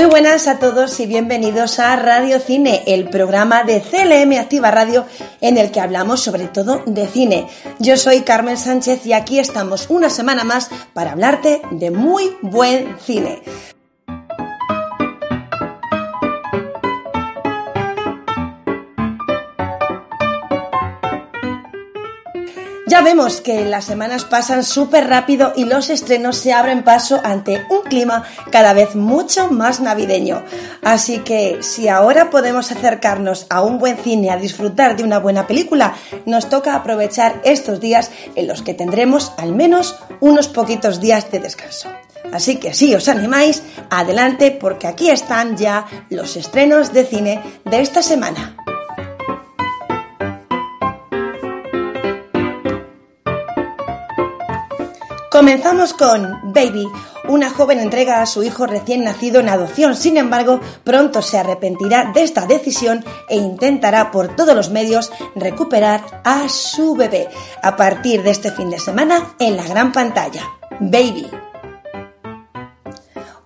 Muy buenas a todos y bienvenidos a Radio Cine, el programa de CLM Activa Radio en el que hablamos sobre todo de cine. Yo soy Carmen Sánchez y aquí estamos una semana más para hablarte de muy buen cine. Ya vemos que las semanas pasan súper rápido y los estrenos se abren paso ante un clima cada vez mucho más navideño. Así que si ahora podemos acercarnos a un buen cine a disfrutar de una buena película, nos toca aprovechar estos días en los que tendremos al menos unos poquitos días de descanso. Así que si os animáis, adelante porque aquí están ya los estrenos de cine de esta semana. Comenzamos con Baby. Una joven entrega a su hijo recién nacido en adopción, sin embargo, pronto se arrepentirá de esta decisión e intentará por todos los medios recuperar a su bebé a partir de este fin de semana en la gran pantalla. Baby.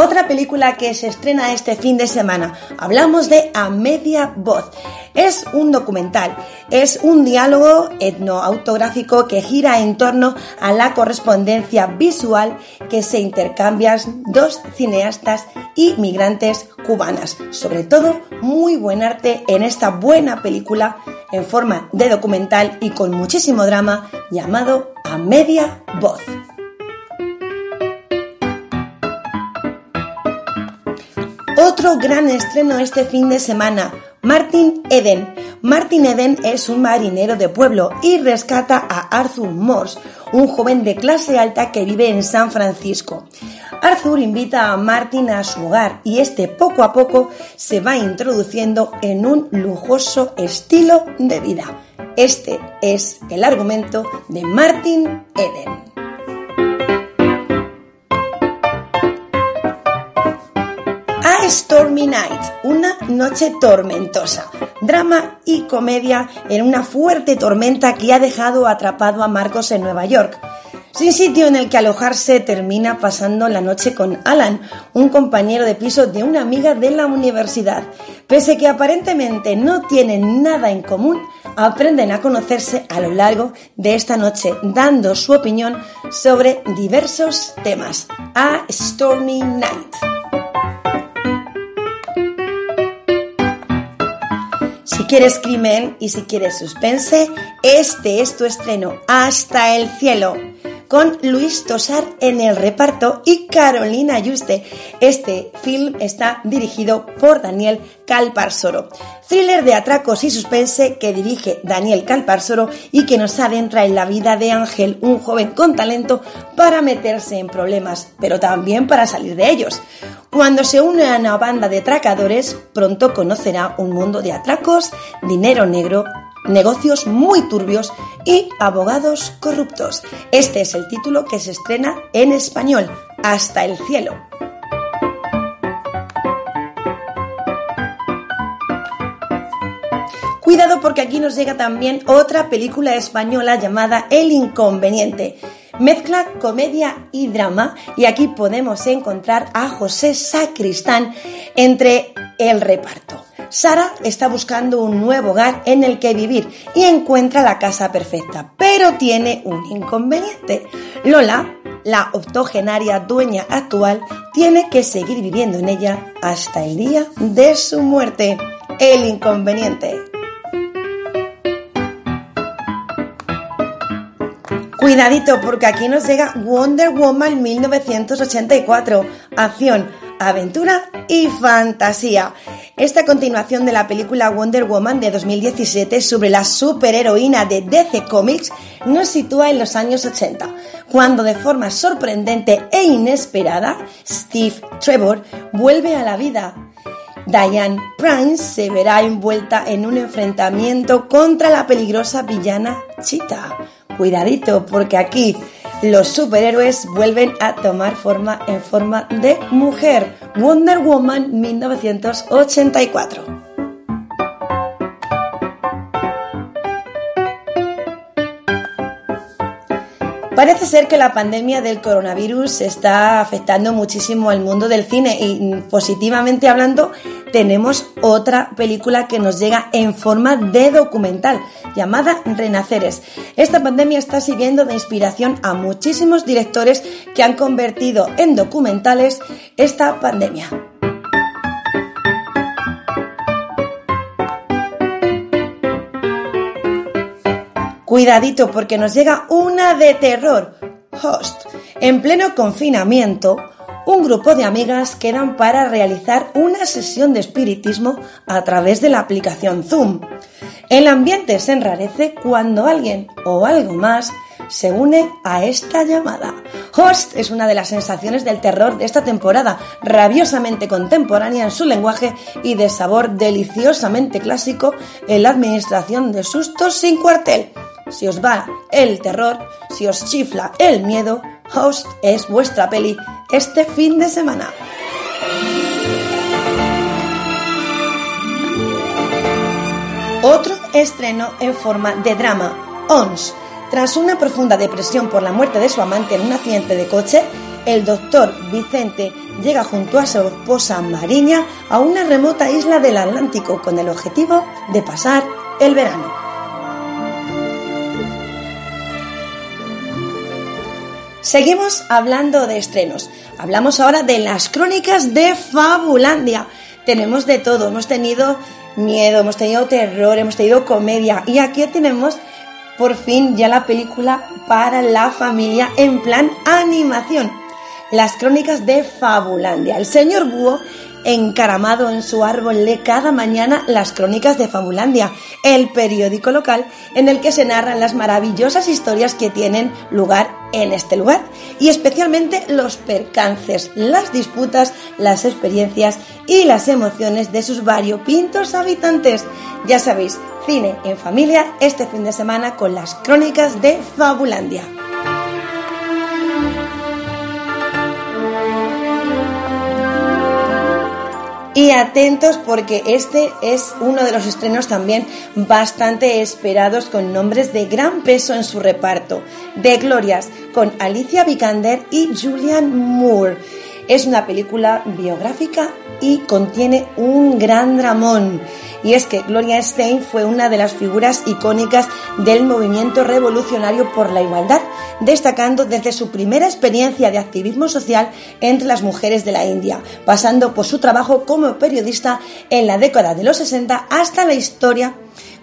Otra película que se estrena este fin de semana. Hablamos de A Media Voz. Es un documental, es un diálogo etnoautográfico que gira en torno a la correspondencia visual que se intercambian dos cineastas y migrantes cubanas. Sobre todo, muy buen arte en esta buena película en forma de documental y con muchísimo drama llamado A Media Voz. Otro gran estreno este fin de semana, Martin Eden. Martin Eden es un marinero de pueblo y rescata a Arthur Morse, un joven de clase alta que vive en San Francisco. Arthur invita a Martin a su hogar y este poco a poco se va introduciendo en un lujoso estilo de vida. Este es el argumento de Martin Eden. Stormy Night, una noche tormentosa, drama y comedia en una fuerte tormenta que ha dejado atrapado a Marcos en Nueva York. Sin sitio en el que alojarse, termina pasando la noche con Alan, un compañero de piso de una amiga de la universidad. Pese que aparentemente no tienen nada en común, aprenden a conocerse a lo largo de esta noche, dando su opinión sobre diversos temas. A Stormy Night. Quieres crimen y si quieres suspense, este es tu estreno, Hasta el cielo, con Luis Tosar en el reparto y Carolina Yuste. Este film está dirigido por Daniel Calparsoro. Thriller de atracos y suspense que dirige Daniel Calparsoro y que nos adentra en la vida de Ángel, un joven con talento para meterse en problemas, pero también para salir de ellos. Cuando se une a una banda de atracadores, pronto conocerá un mundo de atracos, dinero negro, negocios muy turbios y abogados corruptos. Este es el título que se estrena en español, Hasta el cielo. Cuidado porque aquí nos llega también otra película española llamada El Inconveniente. Mezcla comedia y drama y aquí podemos encontrar a José Sacristán entre el reparto. Sara está buscando un nuevo hogar en el que vivir y encuentra la casa perfecta, pero tiene un inconveniente. Lola, la octogenaria dueña actual, tiene que seguir viviendo en ella hasta el día de su muerte. El inconveniente. Cuidadito porque aquí nos llega Wonder Woman 1984, acción, aventura y fantasía. Esta continuación de la película Wonder Woman de 2017 sobre la superheroína de DC Comics nos sitúa en los años 80, cuando de forma sorprendente e inesperada Steve Trevor vuelve a la vida Diane Prince se verá envuelta en un enfrentamiento contra la peligrosa villana Cheetah cuidadito, porque aquí los superhéroes vuelven a tomar forma en forma de mujer. Wonder Woman 1984. Parece ser que la pandemia del coronavirus está afectando muchísimo al mundo del cine y positivamente hablando tenemos otra película que nos llega en forma de documental llamada Renaceres. Esta pandemia está sirviendo de inspiración a muchísimos directores que han convertido en documentales esta pandemia. Cuidadito porque nos llega una de terror. Host. En pleno confinamiento, un grupo de amigas quedan para realizar una sesión de espiritismo a través de la aplicación Zoom. El ambiente se enrarece cuando alguien o algo más se une a esta llamada. Host es una de las sensaciones del terror de esta temporada, rabiosamente contemporánea en su lenguaje y de sabor deliciosamente clásico en la administración de sustos sin cuartel si os va el terror, si os chifla el miedo, Host es vuestra peli este fin de semana. Otro estreno en forma de drama, Ons. Tras una profunda depresión por la muerte de su amante en un accidente de coche, el doctor Vicente llega junto a su esposa Mariña a una remota isla del Atlántico con el objetivo de pasar el verano. Seguimos hablando de estrenos. Hablamos ahora de las crónicas de Fabulandia. Tenemos de todo. Hemos tenido miedo, hemos tenido terror, hemos tenido comedia. Y aquí tenemos por fin ya la película para la familia en plan animación. Las crónicas de Fabulandia. El señor Búho encaramado en su árbol lee cada mañana las crónicas de Fabulandia, el periódico local en el que se narran las maravillosas historias que tienen lugar en este lugar y especialmente los percances, las disputas, las experiencias y las emociones de sus variopintos habitantes. Ya sabéis, cine en familia este fin de semana con las crónicas de Fabulandia. Y atentos porque este es uno de los estrenos también bastante esperados con nombres de gran peso en su reparto. De Glorias con Alicia Vikander y Julian Moore. Es una película biográfica y contiene un gran dramón. Y es que Gloria Stein fue una de las figuras icónicas del movimiento revolucionario por la igualdad, destacando desde su primera experiencia de activismo social entre las mujeres de la India, pasando por su trabajo como periodista en la década de los 60 hasta la historia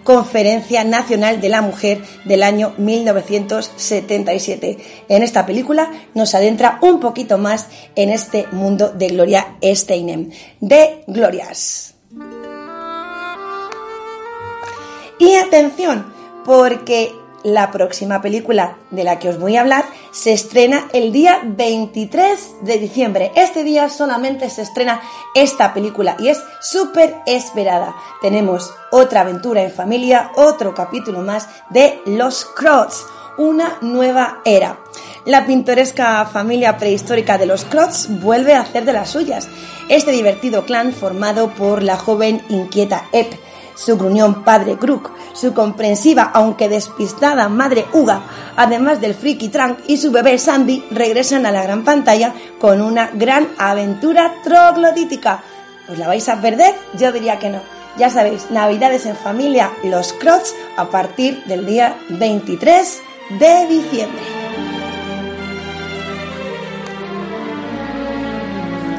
Conferencia Nacional de la Mujer del año 1977. En esta película nos adentra un poquito más en este mundo de Gloria Steinem. De Glorias. Y atención, porque la próxima película de la que os voy a hablar se estrena el día 23 de diciembre. Este día solamente se estrena esta película y es súper esperada. Tenemos otra aventura en familia, otro capítulo más de Los Crocs, una nueva era. La pintoresca familia prehistórica de los Crocs vuelve a hacer de las suyas. Este divertido clan formado por la joven inquieta Ep su gruñón padre Grook, su comprensiva aunque despistada madre Uga, además del friki Trunk y su bebé Sandy, regresan a la gran pantalla con una gran aventura troglodítica. ¿Os la vais a perder? Yo diría que no. Ya sabéis, Navidades en familia, los Crocs, a partir del día 23 de diciembre.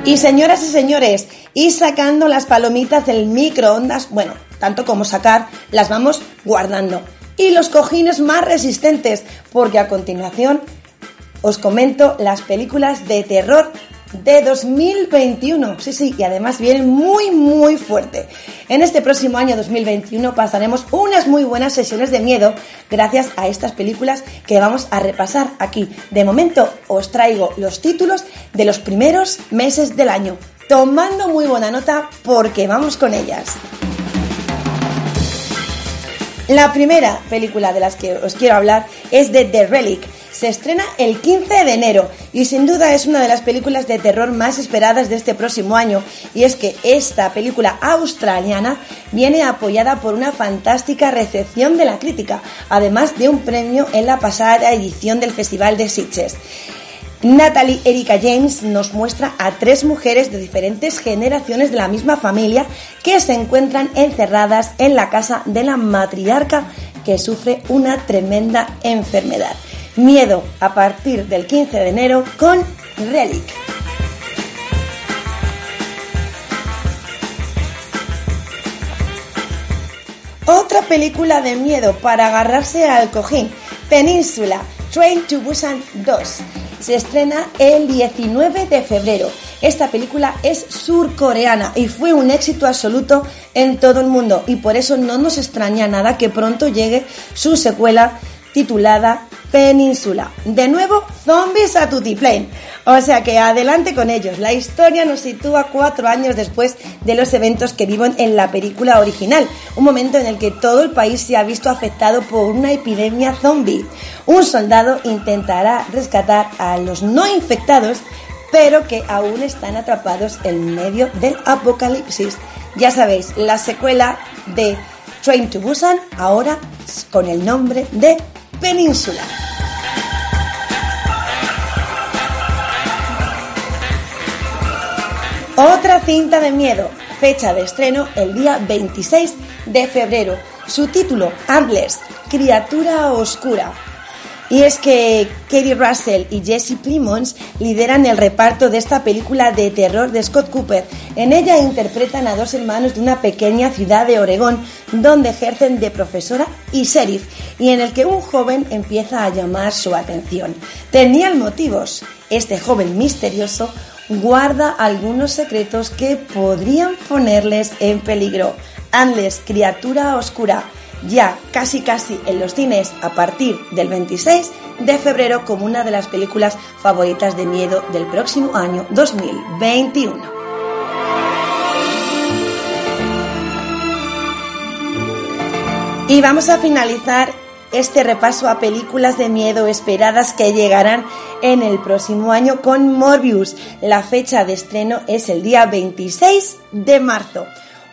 Y señoras y señores, y sacando las palomitas del microondas, bueno, tanto como sacar, las vamos guardando. Y los cojines más resistentes, porque a continuación os comento las películas de terror de 2021. Sí, sí, y además vienen muy, muy fuerte. En este próximo año 2021 pasaremos unas muy buenas sesiones de miedo gracias a estas películas que vamos a repasar aquí. De momento os traigo los títulos de los primeros meses del año, tomando muy buena nota porque vamos con ellas. La primera película de las que os quiero hablar es The Relic. se estrena el 15 de enero y sin duda es una de las películas de terror más esperadas de este próximo año. Y es que esta película australiana viene apoyada por una fantástica recepción de la crítica, además de un premio en la pasada edición del Festival de Sitges. Natalie Erika James nos muestra a tres mujeres de diferentes generaciones de la misma familia que se encuentran encerradas en la casa de la matriarca que sufre una tremenda enfermedad. Miedo a partir del 15 de enero con Relic. Otra película de miedo para agarrarse al cojín, Península, Train to Busan 2 se estrena el 19 de febrero. Esta película es surcoreana y fue un éxito absoluto en todo el mundo y por eso no nos extraña nada que pronto llegue su secuela titulada Península. De nuevo, zombies a tutiplane. O sea que adelante con ellos. La historia nos sitúa cuatro años después de los eventos que viven en la película original, un momento en el que todo el país se ha visto afectado por una epidemia zombie. Un soldado intentará rescatar a los no infectados, pero que aún están atrapados en medio del apocalipsis. Ya sabéis, la secuela de Train to Busan, ahora con el nombre de Península. Otra cinta de miedo, fecha de estreno el día 26 de febrero. Su título, Antlers, Criatura Oscura. Y es que Katie Russell y Jesse Plimons lideran el reparto de esta película de terror de Scott Cooper. En ella interpretan a dos hermanos de una pequeña ciudad de Oregón, donde ejercen de profesora y sheriff, y en el que un joven empieza a llamar su atención. Tenían motivos. Este joven misterioso guarda algunos secretos que podrían ponerles en peligro. Anles, criatura oscura ya casi casi en los cines a partir del 26 de febrero como una de las películas favoritas de miedo del próximo año 2021. Y vamos a finalizar este repaso a películas de miedo esperadas que llegarán en el próximo año con Morbius. La fecha de estreno es el día 26 de marzo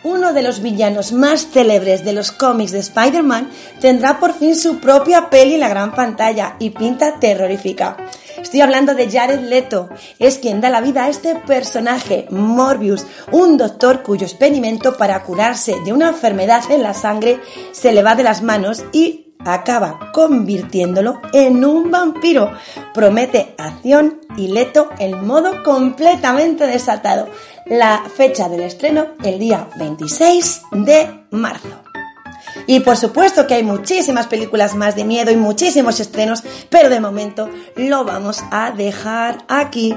uno de los villanos más célebres de los cómics de Spider-Man, tendrá por fin su propia peli en la gran pantalla y pinta terrorífica. Estoy hablando de Jared Leto, es quien da la vida a este personaje, Morbius, un doctor cuyo experimento para curarse de una enfermedad en la sangre se le va de las manos y acaba convirtiéndolo en un vampiro. Promete acción y Leto en modo completamente desatado. La fecha del estreno el día 26 de marzo. Y por supuesto que hay muchísimas películas más de miedo y muchísimos estrenos, pero de momento lo vamos a dejar aquí.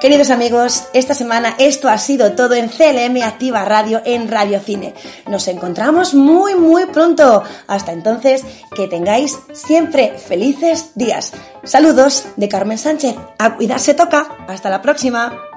Queridos amigos, esta semana esto ha sido todo en CLM Activa Radio en Radio Cine. Nos encontramos muy muy pronto. Hasta entonces, que tengáis siempre felices días. Saludos de Carmen Sánchez. A cuidarse toca. Hasta la próxima.